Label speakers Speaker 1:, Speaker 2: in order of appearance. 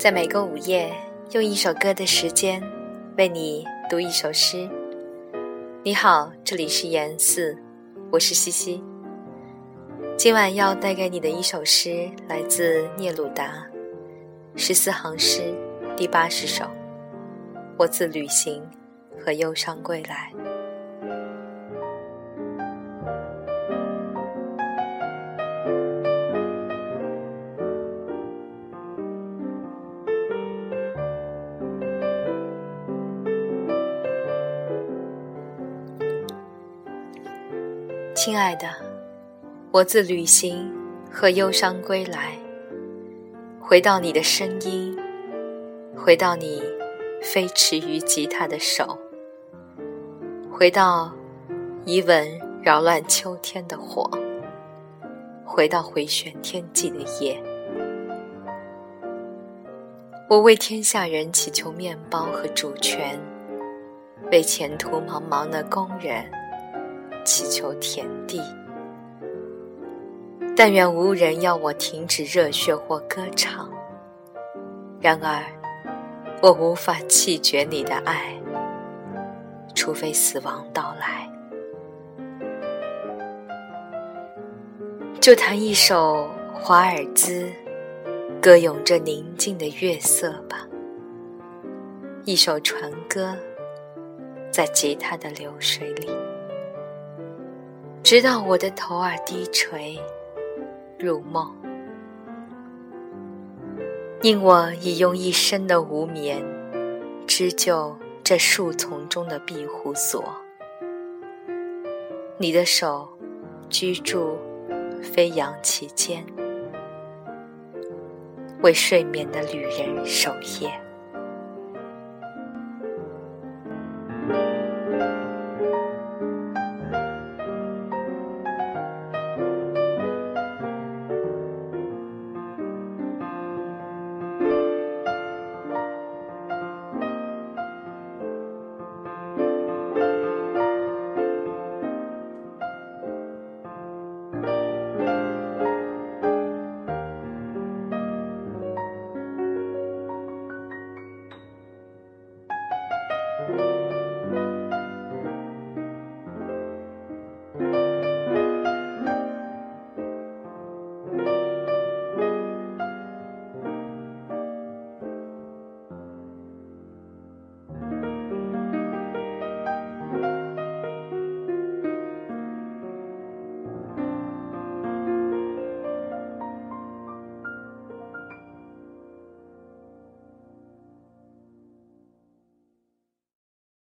Speaker 1: 在每个午夜，用一首歌的时间，为你读一首诗。你好，这里是言四，我是西西。今晚要带给你的一首诗，来自聂鲁达，十四行诗，第八十首。我自旅行和忧伤归来。亲爱的，我自旅行和忧伤归来，回到你的声音，回到你飞驰于吉他的手，回到一吻扰乱秋天的火，回到回旋天际的夜。我为天下人祈求面包和主权，为前途茫茫的工人。祈求天地，但愿无人要我停止热血或歌唱。然而，我无法弃绝你的爱，除非死亡到来。就弹一首华尔兹，歌咏着宁静的月色吧。一首船歌，在吉他的流水里。直到我的头儿低垂，入梦，因我已用一生的无眠织就这树丛中的庇护所。你的手居住飞扬其间，为睡眠的旅人守夜。